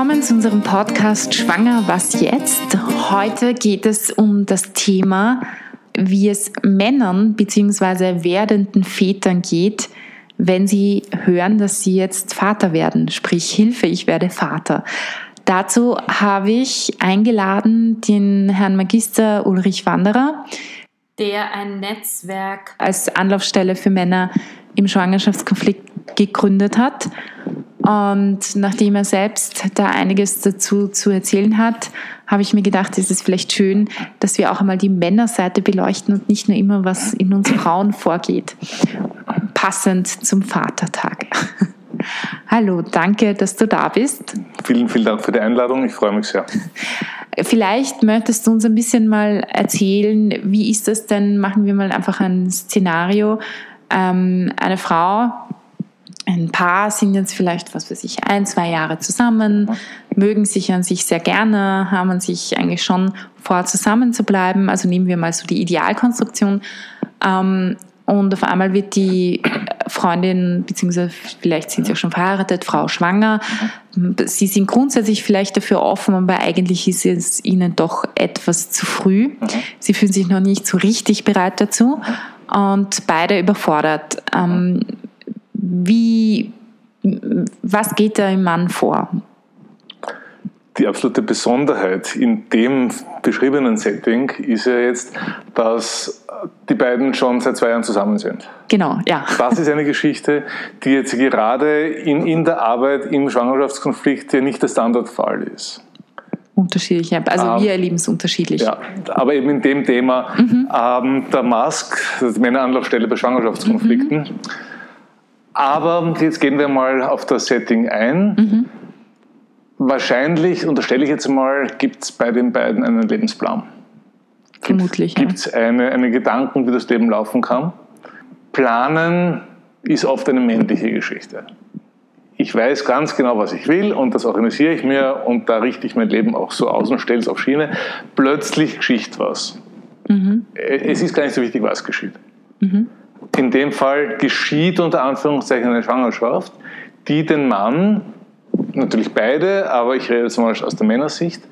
willkommen zu unserem Podcast Schwanger, was jetzt? Heute geht es um das Thema, wie es Männern bzw. werdenden Vätern geht, wenn sie hören, dass sie jetzt Vater werden, sprich Hilfe, ich werde Vater. Dazu habe ich eingeladen den Herrn Magister Ulrich Wanderer, der ein Netzwerk als Anlaufstelle für Männer im Schwangerschaftskonflikt gegründet hat. Und nachdem er selbst da einiges dazu zu erzählen hat, habe ich mir gedacht, ist es vielleicht schön, dass wir auch einmal die Männerseite beleuchten und nicht nur immer, was in uns Frauen vorgeht. Passend zum Vatertag. Hallo, danke, dass du da bist. Vielen, vielen Dank für die Einladung. Ich freue mich sehr. Vielleicht möchtest du uns ein bisschen mal erzählen, wie ist das denn? Machen wir mal einfach ein Szenario. Ähm, eine Frau, ein Paar sind jetzt vielleicht, was weiß ich, ein, zwei Jahre zusammen, mögen sich an sich sehr gerne, haben an sich eigentlich schon vor, zusammen zu bleiben. Also nehmen wir mal so die Idealkonstruktion. Ähm, und auf einmal wird die Freundin, beziehungsweise vielleicht sind sie auch schon verheiratet, Frau schwanger. Sie sind grundsätzlich vielleicht dafür offen, aber eigentlich ist es ihnen doch etwas zu früh. Sie fühlen sich noch nicht so richtig bereit dazu und beide überfordert. Ähm, wie, was geht da im Mann vor? Die absolute Besonderheit in dem beschriebenen Setting ist ja jetzt, dass die beiden schon seit zwei Jahren zusammen sind. Genau, ja. Das ist eine Geschichte, die jetzt gerade in, in der Arbeit im Schwangerschaftskonflikt ja nicht der Standardfall ist. Unterschiedlich, also ähm, wir erleben es unterschiedlich. Ja, aber eben in dem Thema mhm. ähm, der Mask, die Männeranlaufstelle bei Schwangerschaftskonflikten. Mhm. Aber jetzt gehen wir mal auf das Setting ein. Mhm. Wahrscheinlich, unterstelle ich jetzt mal, gibt es bei den beiden einen Lebensplan. Vermutlich. Gibt es ja. eine, eine Gedanken, wie das Leben laufen kann? Planen ist oft eine männliche Geschichte. Ich weiß ganz genau, was ich will und das organisiere ich mir und da richte ich mein Leben auch so aus und stelle es auf Schiene. Plötzlich geschieht was. Mhm. Es ist gar nicht so wichtig, was geschieht. Mhm. In dem Fall geschieht unter Anführungszeichen eine Schwangerschaft, die den Mann, natürlich beide, aber ich rede jetzt mal aus der Männersicht,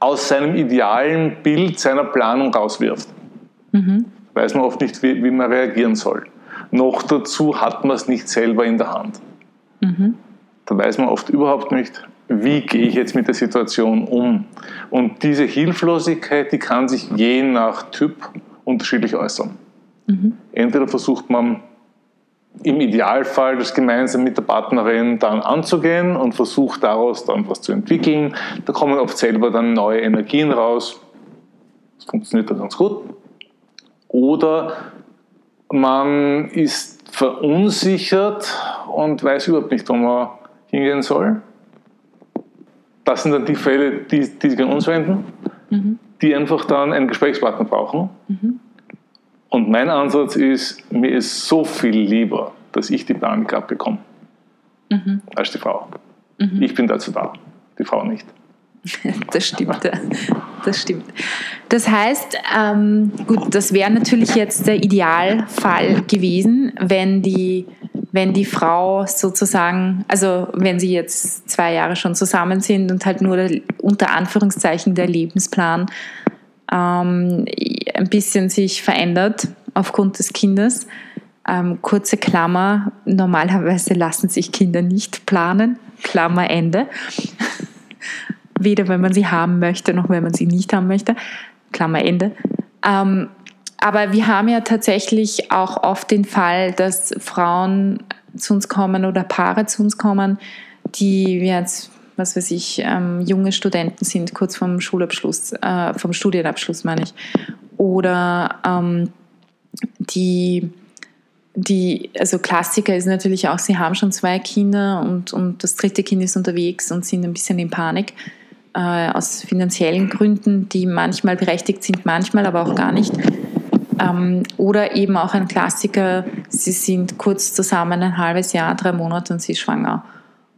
aus seinem idealen Bild seiner Planung rauswirft. Mhm. Weiß man oft nicht, wie, wie, man reagieren soll. Noch dazu hat man es nicht selber in der Hand. Mhm. Da weiß man oft überhaupt nicht, wie gehe ich jetzt mit der Situation um. Und diese Hilflosigkeit, die kann sich je nach Typ unterschiedlich äußern. Mhm. Entweder versucht man im Idealfall das gemeinsam mit der Partnerin dann anzugehen und versucht daraus dann was zu entwickeln. Da kommen oft selber dann neue Energien raus. Das funktioniert dann ganz gut. Oder man ist verunsichert und weiß überhaupt nicht, wo man hingehen soll. Das sind dann die Fälle, die, die sich an uns wenden, mhm. die einfach dann einen Gesprächspartner brauchen. Mhm. Und mein Ansatz ist, mir ist so viel lieber, dass ich die Panik abbekomme, mhm. als die Frau. Mhm. Ich bin dazu da, die Frau nicht. Das stimmt, das stimmt. Das heißt, ähm, gut, das wäre natürlich jetzt der Idealfall gewesen, wenn die, wenn die Frau sozusagen, also wenn sie jetzt zwei Jahre schon zusammen sind und halt nur der, unter Anführungszeichen der Lebensplan ähm, ein bisschen sich verändert aufgrund des Kindes. Ähm, kurze Klammer, normalerweise lassen sich Kinder nicht planen, Klammer Ende. Weder wenn man sie haben möchte, noch wenn man sie nicht haben möchte, Klammer Ende. Ähm, aber wir haben ja tatsächlich auch oft den Fall, dass Frauen zu uns kommen oder Paare zu uns kommen, die jetzt was weiß ich, ähm, junge Studenten sind, kurz vom Schulabschluss, äh, vom Studienabschluss meine ich. Oder ähm, die, die, also Klassiker ist natürlich auch, sie haben schon zwei Kinder und, und das dritte Kind ist unterwegs und sind ein bisschen in Panik. Äh, aus finanziellen Gründen, die manchmal berechtigt sind, manchmal aber auch gar nicht. Ähm, oder eben auch ein Klassiker, sie sind kurz zusammen ein halbes Jahr, drei Monate und sie ist schwanger.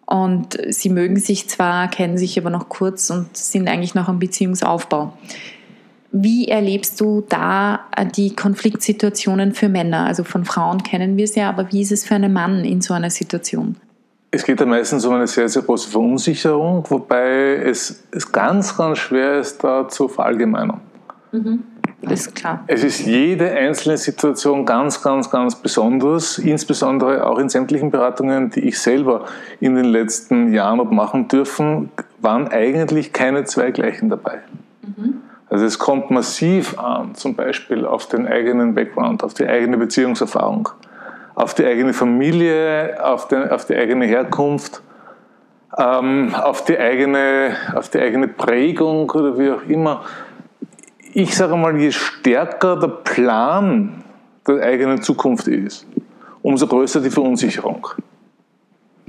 Und sie mögen sich zwar, kennen sich aber noch kurz und sind eigentlich noch am Beziehungsaufbau. Wie erlebst du da äh, die Konfliktsituationen für Männer? Also von Frauen kennen wir es ja, aber wie ist es für einen Mann in so einer Situation? es geht ja meistens um eine sehr, sehr große Verunsicherung, wobei es, es ganz, ganz schwer ist, da zu verallgemeinern. Mhm. Ist klar. Es ist jede einzelne Situation ganz, ganz, ganz besonders, insbesondere auch in sämtlichen Beratungen, die ich selber in den letzten Jahren habe machen dürfen, waren eigentlich keine zwei gleichen dabei. Mhm. Also es kommt massiv an, zum Beispiel auf den eigenen Background, auf die eigene Beziehungserfahrung, auf die eigene Familie, auf, den, auf die eigene Herkunft, ähm, auf, die eigene, auf die eigene Prägung oder wie auch immer. Ich sage mal, je stärker der Plan der eigenen Zukunft ist, umso größer die Verunsicherung.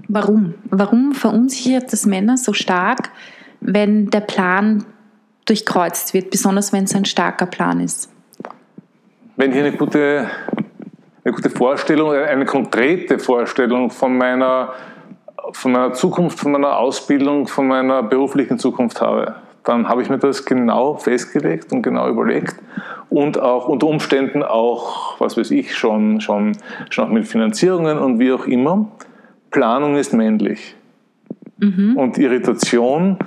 Warum? Warum verunsichert das Männer so stark, wenn der Plan durchkreuzt wird, besonders wenn es ein starker Plan ist? Wenn ich eine gute, eine gute Vorstellung, eine konkrete Vorstellung von meiner, von meiner Zukunft, von meiner Ausbildung, von meiner beruflichen Zukunft habe, dann habe ich mir das genau festgelegt und genau überlegt und auch unter Umständen auch, was weiß ich, schon, schon, schon auch mit Finanzierungen und wie auch immer. Planung ist männlich. Mhm. Und Irritation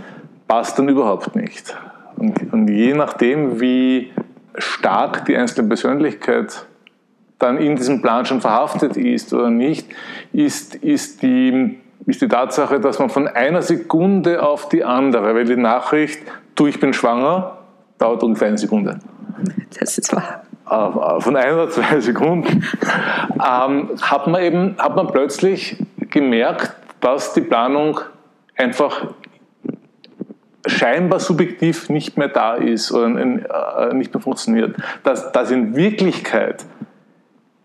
passt dann überhaupt nicht. Und, und je nachdem, wie stark die einzelne Persönlichkeit dann in diesem Plan schon verhaftet ist oder nicht, ist, ist, die, ist die Tatsache, dass man von einer Sekunde auf die andere, weil die Nachricht, du, ich bin schwanger, dauert ungefähr eine Sekunde. Das ist wahr. Von ein oder zwei Sekunden ähm, hat man eben hat man plötzlich gemerkt, dass die Planung einfach scheinbar subjektiv nicht mehr da ist oder äh, nicht mehr funktioniert. Dass, dass in Wirklichkeit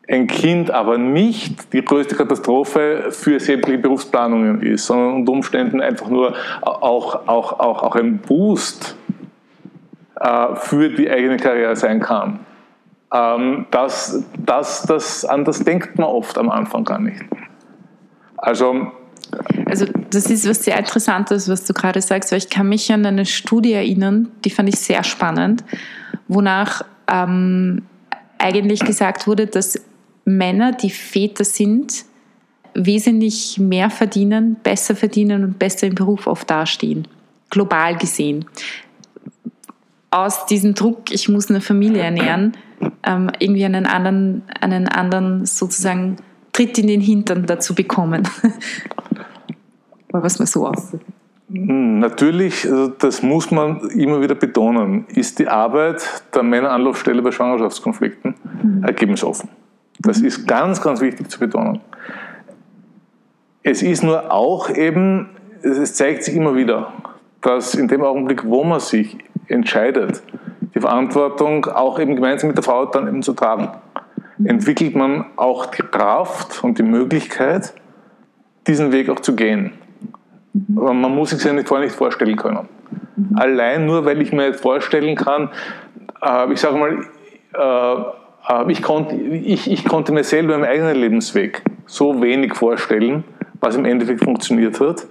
ein Kind aber nicht die größte Katastrophe für sämtliche Berufsplanungen ist, sondern unter Umständen einfach nur auch, auch, auch, auch ein Boost äh, für die eigene Karriere sein kann. Ähm, das, das, das, an das denkt man oft am Anfang gar nicht. Also also das ist was sehr Interessantes, was du gerade sagst, weil ich kann mich an eine Studie erinnern, die fand ich sehr spannend, wonach ähm, eigentlich gesagt wurde, dass Männer, die Väter sind, wesentlich mehr verdienen, besser verdienen und besser im Beruf oft dastehen, global gesehen. Aus diesem Druck, ich muss eine Familie ernähren, ähm, irgendwie einen anderen, einen anderen sozusagen Tritt in den Hintern dazu bekommen. was man so aussieht. Hm, natürlich, also das muss man immer wieder betonen, ist die Arbeit der Männeranlaufstelle bei Schwangerschaftskonflikten mhm. ergebnisoffen. Das ist ganz, ganz wichtig zu betonen. Es ist nur auch eben, es zeigt sich immer wieder, dass in dem Augenblick, wo man sich entscheidet, die Verantwortung auch eben gemeinsam mit der Frau dann eben zu tragen, entwickelt man auch die Kraft und die Möglichkeit, diesen Weg auch zu gehen. Aber man muss sich ja nicht vorher nicht vorstellen können. Allein nur, weil ich mir jetzt vorstellen kann, äh, ich sage mal, äh, ich, konnte, ich, ich konnte mir selber im eigenen Lebensweg so wenig vorstellen, was im Endeffekt funktioniert hat.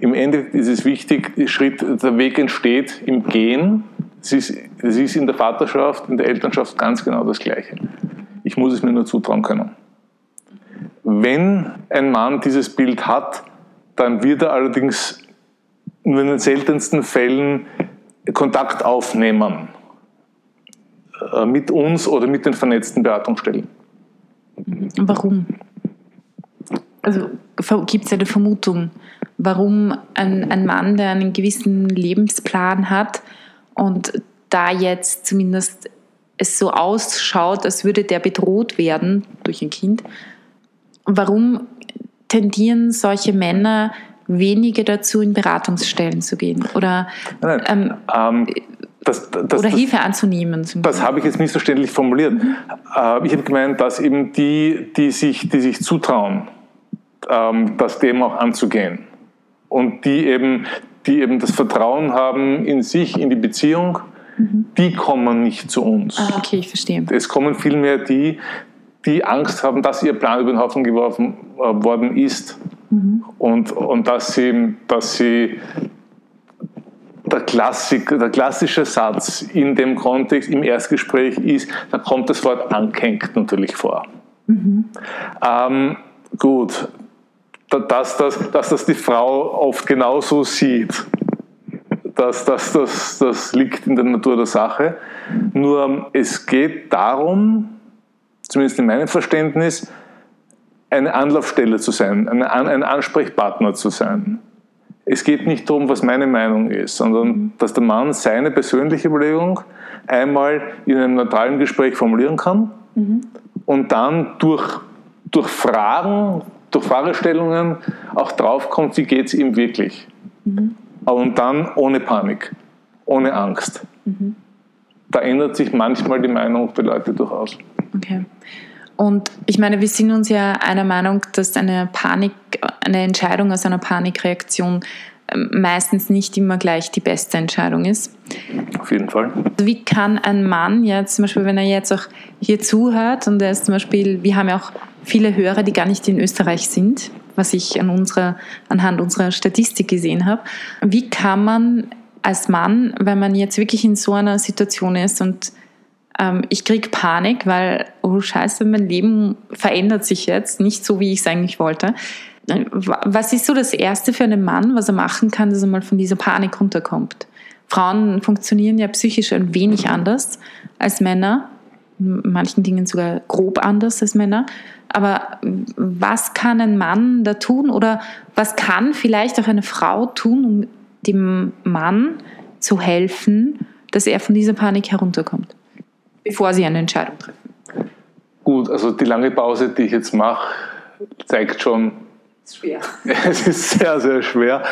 Im Endeffekt ist es wichtig, Schritt, der Weg entsteht im Gehen. Es ist, es ist in der Vaterschaft, in der Elternschaft ganz genau das Gleiche. Ich muss es mir nur zutrauen können. Wenn ein Mann dieses Bild hat, dann wird er allerdings nur in den seltensten Fällen Kontakt aufnehmen mit uns oder mit den vernetzten Beratungsstellen. Warum? Also gibt es eine Vermutung, warum ein, ein Mann, der einen gewissen Lebensplan hat und da jetzt zumindest es so ausschaut, als würde der bedroht werden durch ein Kind, warum tendieren solche Männer weniger dazu, in Beratungsstellen zu gehen oder, ähm, ähm, das, das, oder Hilfe anzunehmen. Das habe ich jetzt missverständlich formuliert. Mhm. Äh, ich habe gemeint, dass eben die, die sich, die sich zutrauen, ähm, das Thema auch anzugehen und die eben, die eben das Vertrauen haben in sich, in die Beziehung, mhm. die kommen nicht zu uns. Ah, okay, ich verstehe. Es kommen vielmehr die, die Angst haben, dass ihr Plan über den Haufen geworfen äh, worden ist mhm. und, und dass sie, dass sie der, Klassik, der klassische Satz in dem Kontext im Erstgespräch ist, da kommt das Wort angehängt natürlich vor. Mhm. Ähm, gut, dass, dass, dass das die Frau oft genauso sieht. Das, das, das, das liegt in der Natur der Sache. Nur es geht darum, zumindest in meinem Verständnis, eine Anlaufstelle zu sein, ein Ansprechpartner zu sein. Es geht nicht darum, was meine Meinung ist, sondern dass der Mann seine persönliche Überlegung einmal in einem neutralen Gespräch formulieren kann mhm. und dann durch, durch Fragen, durch Fragestellungen auch draufkommt, wie geht es ihm wirklich. Mhm. Und dann ohne Panik, ohne Angst. Mhm. Da ändert sich manchmal die Meinung der Leute durchaus. Okay. Und ich meine, wir sind uns ja einer Meinung, dass eine Panik, eine Entscheidung aus einer Panikreaktion ähm, meistens nicht immer gleich die beste Entscheidung ist. Auf jeden Fall. Wie kann ein Mann jetzt zum Beispiel, wenn er jetzt auch hier zuhört und er ist zum Beispiel, wir haben ja auch viele Hörer, die gar nicht in Österreich sind, was ich an unserer, anhand unserer Statistik gesehen habe. Wie kann man als Mann, wenn man jetzt wirklich in so einer Situation ist und ähm, ich kriege Panik, weil, oh scheiße, mein Leben verändert sich jetzt, nicht so, wie ich es eigentlich wollte. Was ist so das Erste für einen Mann, was er machen kann, dass er mal von dieser Panik runterkommt? Frauen funktionieren ja psychisch ein wenig anders als Männer, in manchen Dingen sogar grob anders als Männer. Aber was kann ein Mann da tun oder was kann vielleicht auch eine Frau tun, um dem Mann zu helfen, dass er von dieser Panik herunterkommt? Bevor Sie eine Entscheidung treffen? Gut, also die lange Pause, die ich jetzt mache, zeigt schon, es ist schwer. es ist sehr, sehr schwer.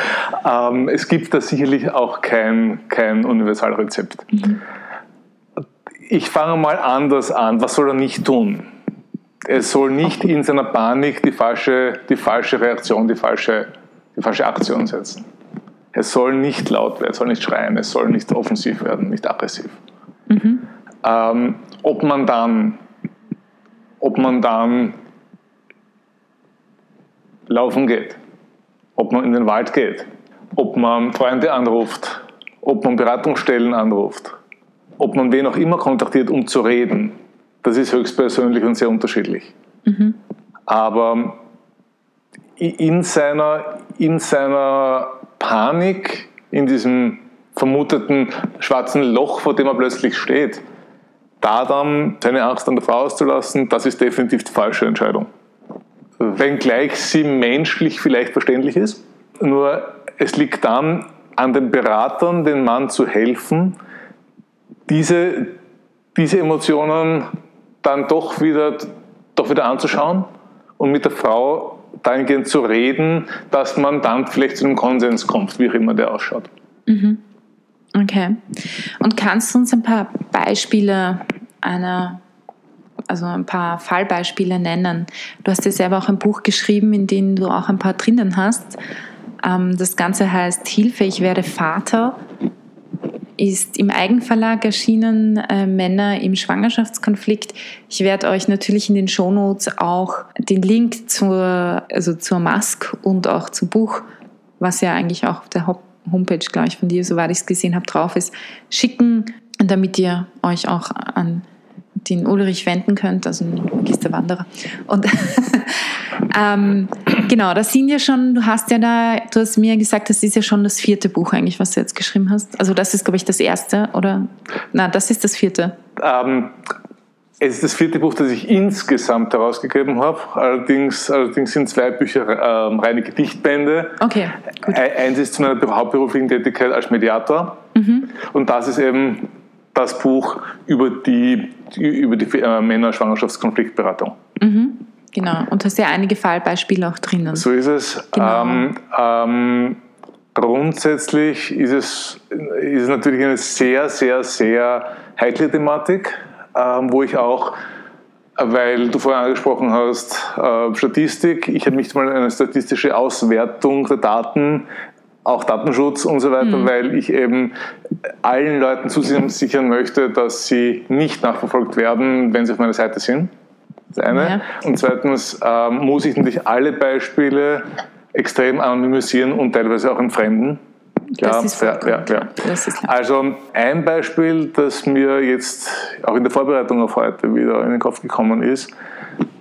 Ähm, es gibt da sicherlich auch kein, kein Universalrezept. Mhm. Ich fange mal anders an. Was soll er nicht tun? Er soll nicht in seiner Panik die falsche, die falsche Reaktion, die falsche, die falsche Aktion setzen. Er soll nicht laut werden, er soll nicht schreien, er soll nicht offensiv werden, nicht aggressiv. Ähm, ob man dann, ob man dann laufen geht, ob man in den Wald geht, ob man Freunde anruft, ob man Beratungsstellen anruft, ob man wen auch immer kontaktiert, um zu reden, das ist höchstpersönlich und sehr unterschiedlich. Mhm. Aber in seiner, in seiner Panik, in diesem vermuteten schwarzen Loch, vor dem er plötzlich steht, da dann seine Angst an der Frau auszulassen, das ist definitiv die falsche Entscheidung. Wenngleich sie menschlich vielleicht verständlich ist, nur es liegt dann an den Beratern, den Mann zu helfen, diese, diese Emotionen dann doch wieder, doch wieder anzuschauen und mit der Frau dahingehend zu reden, dass man dann vielleicht zu einem Konsens kommt, wie auch immer der ausschaut. Mhm. Okay. Und kannst du uns ein paar Beispiele einer, also ein paar Fallbeispiele nennen? Du hast ja selber auch ein Buch geschrieben, in dem du auch ein paar drinnen hast. Ähm, das Ganze heißt Hilfe, ich werde Vater. Ist im Eigenverlag erschienen, äh, Männer im Schwangerschaftskonflikt. Ich werde euch natürlich in den Shownotes auch den Link zur, also zur Mask und auch zum Buch, was ja eigentlich auch auf der Homepage, glaube ich, von dir, soweit ich es gesehen habe, drauf ist, schicken, damit ihr euch auch an den Ulrich wenden könnt, also ein Magisterwanderer. Und ähm, genau, das sind ja schon, du hast ja da, du hast mir gesagt, das ist ja schon das vierte Buch eigentlich, was du jetzt geschrieben hast. Also das ist, glaube ich, das erste, oder? Na, das ist das vierte. Ähm, es ist das vierte Buch, das ich insgesamt herausgegeben habe. Allerdings, allerdings sind zwei Bücher äh, reine Gedichtbände. Okay, gut. Eins ist zu meiner hauptberuflichen Tätigkeit als Mediator. Mhm. Und das ist eben das Buch über die, über die äh, Männer-Schwangerschaftskonfliktberatung. Mhm. Genau. Und hast ja einige Fallbeispiele auch drinnen. So ist es. Genau. Ähm, ähm, grundsätzlich ist es, ist es natürlich eine sehr, sehr, sehr heikle Thematik ähm, wo ich auch, weil du vorher angesprochen hast, äh, Statistik, ich habe nicht mal eine statistische Auswertung der Daten, auch Datenschutz und so weiter, mhm. weil ich eben allen Leuten zusichern möchte, dass sie nicht nachverfolgt werden, wenn sie auf meiner Seite sind. Das eine. Ja. Und zweitens ähm, muss ich natürlich alle Beispiele extrem anonymisieren und teilweise auch in Fremden. Ja, ja, ja, ja. Also ein Beispiel, das mir jetzt auch in der Vorbereitung auf heute wieder in den Kopf gekommen ist,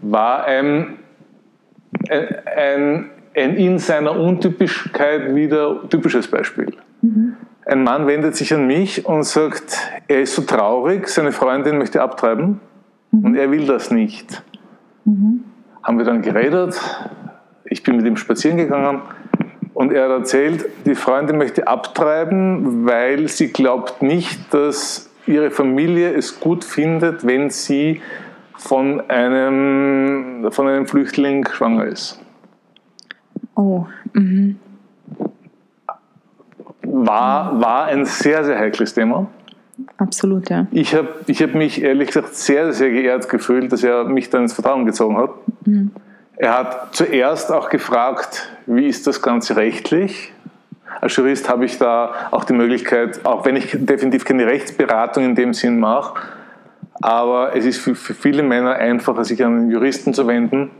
war ein, ein, ein in seiner Untypischkeit wieder typisches Beispiel. Mhm. Ein Mann wendet sich an mich und sagt, er ist so traurig, seine Freundin möchte abtreiben mhm. und er will das nicht. Mhm. Haben wir dann geredet, ich bin mit ihm spazieren gegangen und er hat erzählt, die Freundin möchte abtreiben, weil sie glaubt nicht, dass ihre Familie es gut findet, wenn sie von einem, von einem Flüchtling schwanger ist. Oh. Mhm. War, war ein sehr, sehr heikles Thema. Absolut, ja. Ich habe ich hab mich ehrlich gesagt sehr, sehr geehrt gefühlt, dass er mich dann ins Vertrauen gezogen hat. Mhm. Er hat zuerst auch gefragt, wie ist das Ganze rechtlich? Als Jurist habe ich da auch die Möglichkeit, auch wenn ich definitiv keine Rechtsberatung in dem Sinn mache, aber es ist für, für viele Männer einfacher, sich an einen Juristen zu wenden,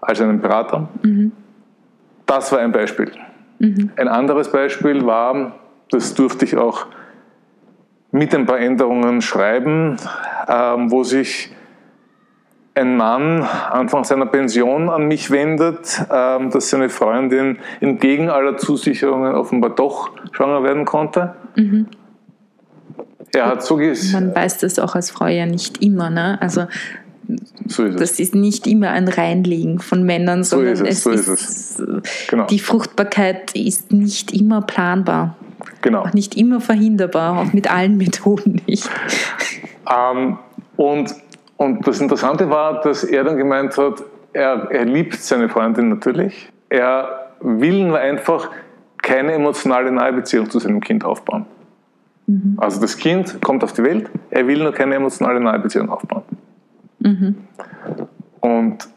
als an einen Berater. Mhm. Das war ein Beispiel. Mhm. Ein anderes Beispiel war, das durfte ich auch mit ein paar Änderungen schreiben, ähm, wo sich ein Mann Anfang seiner Pension an mich wendet, ähm, dass seine Freundin entgegen aller Zusicherungen offenbar doch schwanger werden konnte. Mhm. Er hat so Man weiß das auch als Frau ja nicht immer. Ne? Also so ist das ist nicht immer ein Reinlegen von Männern, sondern so ist es, so ist es. Genau. die Fruchtbarkeit ist nicht immer planbar. Genau. Auch nicht immer verhinderbar, auch mit allen Methoden nicht. Ähm, und und das Interessante war, dass er dann gemeint hat, er, er liebt seine Freundin natürlich. Er will nur einfach keine emotionale Nahebeziehung zu seinem Kind aufbauen. Mhm. Also das Kind kommt auf die Welt, er will nur keine emotionale Nahebeziehung aufbauen. Mhm. Und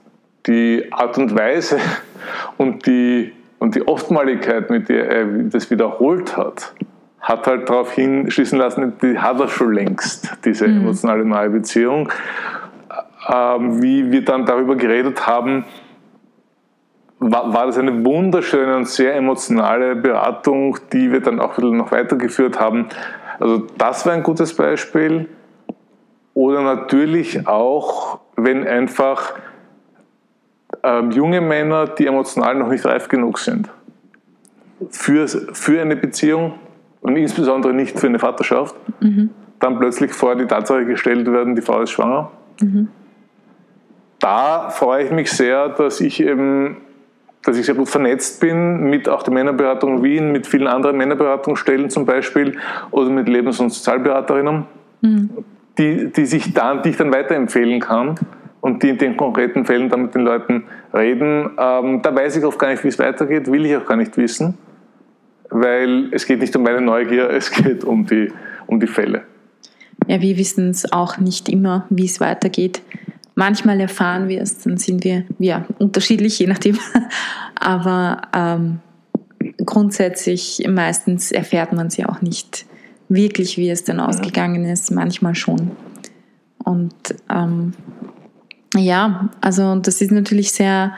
die Art und Weise und die, und die Oftmaligkeit, mit der er das wiederholt hat, hat halt darauf hinschließen lassen, die hat er schon längst, diese mhm. emotionale neue Beziehung. Ähm, wie wir dann darüber geredet haben, war, war, das eine wunderschöne und sehr emotionale Beratung, die wir dann auch noch weitergeführt haben. Also das war ein gutes Beispiel. Oder natürlich auch, wenn einfach ähm, junge Männer, die emotional noch nicht reif genug sind, für, für eine Beziehung und insbesondere nicht für eine Vaterschaft, mhm. dann plötzlich vor die Tatsache gestellt werden, die Frau ist schwanger. Mhm. Da freue ich mich sehr, dass ich eben dass ich sehr gut vernetzt bin mit auch der Männerberatung Wien, mit vielen anderen Männerberatungsstellen zum Beispiel oder mit Lebens- und Sozialberaterinnen, mhm. Die, die, sich dann, die ich dann weiterempfehlen kann und die in den konkreten Fällen dann mit den Leuten reden. Ähm, da weiß ich oft gar nicht, wie es weitergeht, will ich auch gar nicht wissen weil es geht nicht um meine Neugier, es geht um die, um die Fälle. Ja, wir wissen es auch nicht immer, wie es weitergeht. Manchmal erfahren wir es, dann sind wir ja, unterschiedlich, je nachdem. Aber ähm, grundsätzlich, meistens erfährt man es ja auch nicht wirklich, wie es dann ausgegangen ist, manchmal schon. Und ähm, ja, also das ist natürlich sehr,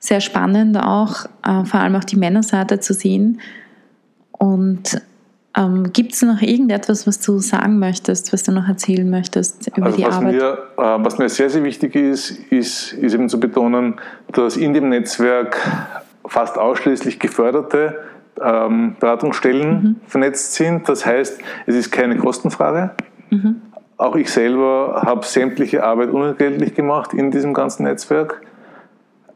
sehr spannend auch, äh, vor allem auch die Männerseite zu sehen und ähm, gibt es noch irgendetwas, was du sagen möchtest, was du noch erzählen möchtest über also die was Arbeit? Mir, äh, was mir sehr, sehr wichtig ist, ist, ist eben zu betonen, dass in dem Netzwerk fast ausschließlich geförderte ähm, Beratungsstellen mhm. vernetzt sind. Das heißt, es ist keine Kostenfrage. Mhm. Auch ich selber habe sämtliche Arbeit unentgeltlich gemacht in diesem ganzen Netzwerk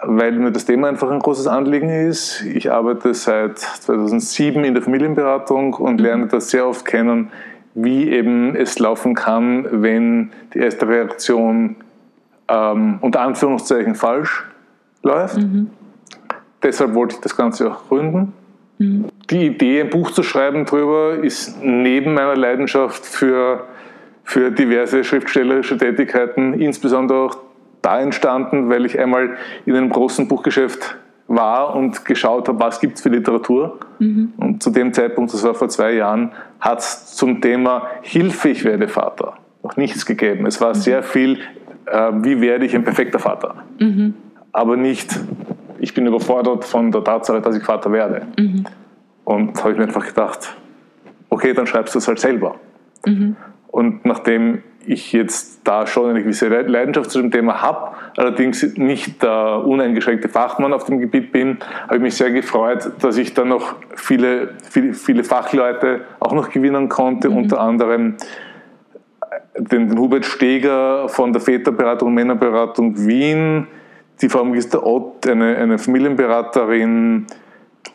weil mir das Thema einfach ein großes Anliegen ist. Ich arbeite seit 2007 in der Familienberatung und mhm. lerne das sehr oft kennen, wie eben es laufen kann, wenn die erste Reaktion ähm, unter Anführungszeichen falsch läuft. Mhm. Deshalb wollte ich das Ganze auch gründen. Mhm. Die Idee, ein Buch zu schreiben darüber, ist neben meiner Leidenschaft für, für diverse schriftstellerische Tätigkeiten, insbesondere auch da entstanden, weil ich einmal in einem großen Buchgeschäft war und geschaut habe, was gibt es für Literatur. Mhm. Und zu dem Zeitpunkt, das war vor zwei Jahren, hat es zum Thema Hilfe, ich werde Vater noch nichts gegeben. Es war mhm. sehr viel, äh, wie werde ich ein perfekter Vater. Mhm. Aber nicht, ich bin überfordert von der Tatsache, dass ich Vater werde. Mhm. Und habe ich mir einfach gedacht, okay, dann schreibst du es halt selber. Mhm. Und nachdem ich jetzt da schon eine gewisse Leidenschaft zu dem Thema habe, allerdings nicht der uneingeschränkte Fachmann auf dem Gebiet bin, habe ich mich sehr gefreut, dass ich dann noch viele, viele, viele Fachleute auch noch gewinnen konnte, mhm. unter anderem den, den, Hubert Steger von der Väterberatung und Männerberatung Wien, die Frau Magister Ott, eine, eine Familienberaterin,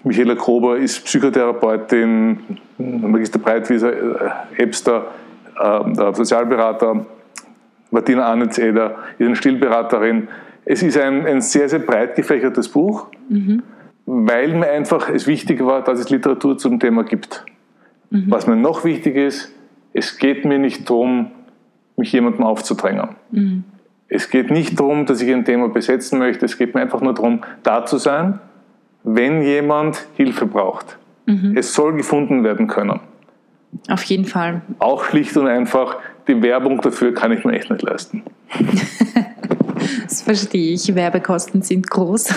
Michaela Krober ist Psychotherapeutin, Magister Breitwieser, äh, Ebster, äh, Sozialberater, Martina Arnitz-Eder ist eine Stillberaterin. Es ist ein, ein sehr, sehr breit gefächertes Buch, mhm. weil mir einfach es wichtig war, dass es Literatur zum Thema gibt. Mhm. Was mir noch wichtig ist, es geht mir nicht darum, mich jemandem aufzudrängen. Mhm. Es geht nicht darum, dass ich ein Thema besetzen möchte, es geht mir einfach nur darum, da zu sein, wenn jemand Hilfe braucht. Mhm. Es soll gefunden werden können. Auf jeden Fall. Auch schlicht und einfach, die Werbung dafür kann ich mir echt nicht leisten. das verstehe ich. Werbekosten sind groß.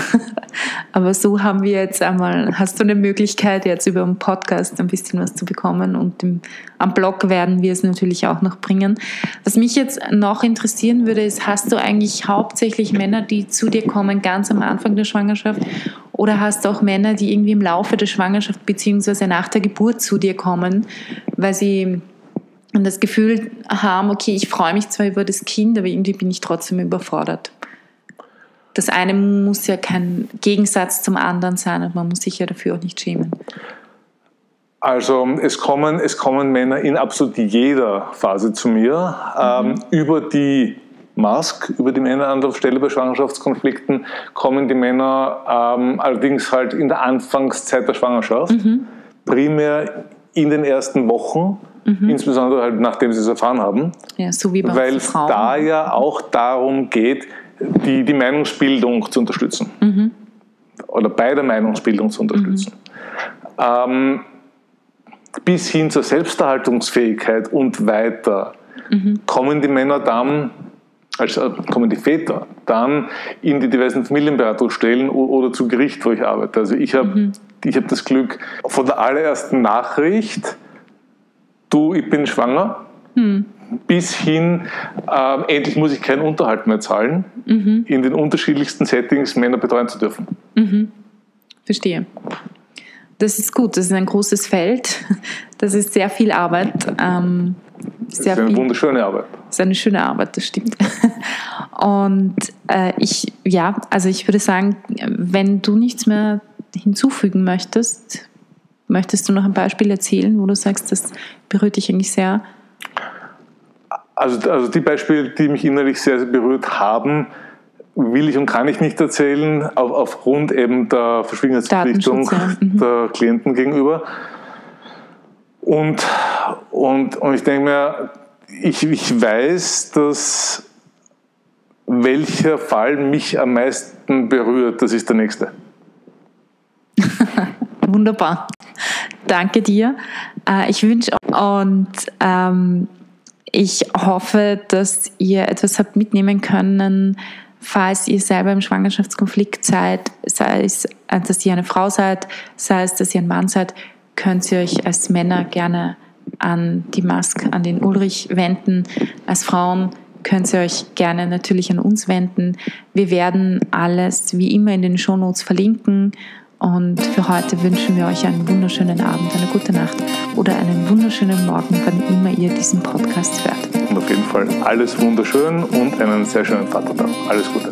Aber so haben wir jetzt einmal, hast du eine Möglichkeit, jetzt über einen Podcast ein bisschen was zu bekommen und im, am Blog werden wir es natürlich auch noch bringen. Was mich jetzt noch interessieren würde, ist, hast du eigentlich hauptsächlich Männer, die zu dir kommen, ganz am Anfang der Schwangerschaft? Oder hast du auch Männer, die irgendwie im Laufe der Schwangerschaft bzw. nach der Geburt zu dir kommen, weil sie das Gefühl haben, okay, ich freue mich zwar über das Kind, aber irgendwie bin ich trotzdem überfordert das eine muss ja kein Gegensatz zum anderen sein und man muss sich ja dafür auch nicht schämen. Also es kommen, es kommen Männer in absolut jeder Phase zu mir. Ähm, mhm. Ähm, über die Mask, über die Männeranlaufstelle bei Schwangerschaftskonflikten kommen die Männer ähm, allerdings halt in der Anfangszeit der Schwangerschaft, mhm. primär in den ersten Wochen, mhm. insbesondere halt nachdem sie es erfahren haben. Ja, so wie bei Weil es da ja auch darum geht, die, die Meinungsbildung zu unterstützen. Mhm. Oder bei der Meinungsbildung zu unterstützen. Mhm. Ähm, bis hin zur Selbsterhaltungsfähigkeit und weiter mhm. kommen die Männer dann, also kommen die Väter dann in die diversen Familienberatungsstellen oder zu Gericht, wo ich arbeite. Also ich habe mhm. hab das Glück, von der allerersten Nachricht, du, ich bin schwanger, mhm bis hin, äh, endlich muss ich keinen Unterhalt mehr zahlen, mhm. in den unterschiedlichsten Settings Männer betreuen zu dürfen. Mhm. Verstehe. Das ist gut, das ist ein großes Feld, das ist sehr viel Arbeit. Ähm, sehr das ist eine viel, wunderschöne Arbeit. Das ist eine schöne Arbeit, das stimmt. Und äh, ich, ja, also ich würde sagen, wenn du nichts mehr hinzufügen möchtest, möchtest du noch ein Beispiel erzählen, wo du sagst, das berührt dich eigentlich sehr? Also, also die Beispiele, die mich innerlich sehr, sehr berührt haben, will ich und kann ich nicht erzählen, auf, aufgrund eben der Verschwiegenheitsverpflichtung ja. mhm. der Klienten gegenüber. Und, und, und ich denke mir, ich, ich weiß, dass welcher Fall mich am meisten berührt, das ist der nächste. Wunderbar. Danke dir. Äh, ich wünsche und ähm, ich hoffe, dass ihr etwas habt mitnehmen können, falls ihr selber im Schwangerschaftskonflikt seid, sei es, äh, dass ihr eine Frau seid, sei es, dass ihr ein Mann seid, könnt ihr euch als Männer gerne an die Mask, an den Ulrich wenden. Als Frauen könnt ihr euch gerne natürlich an uns wenden. Wir werden alles wie immer in den Shownotes verlinken und für heute wünschen wir euch einen wunderschönen Abend, eine gute Nacht oder einen wunderschönen Morgen, wann immer ihr diesen Podcast hört. Und auf jeden Fall alles wunderschön und einen sehr schönen Vatertag. Alles Gute.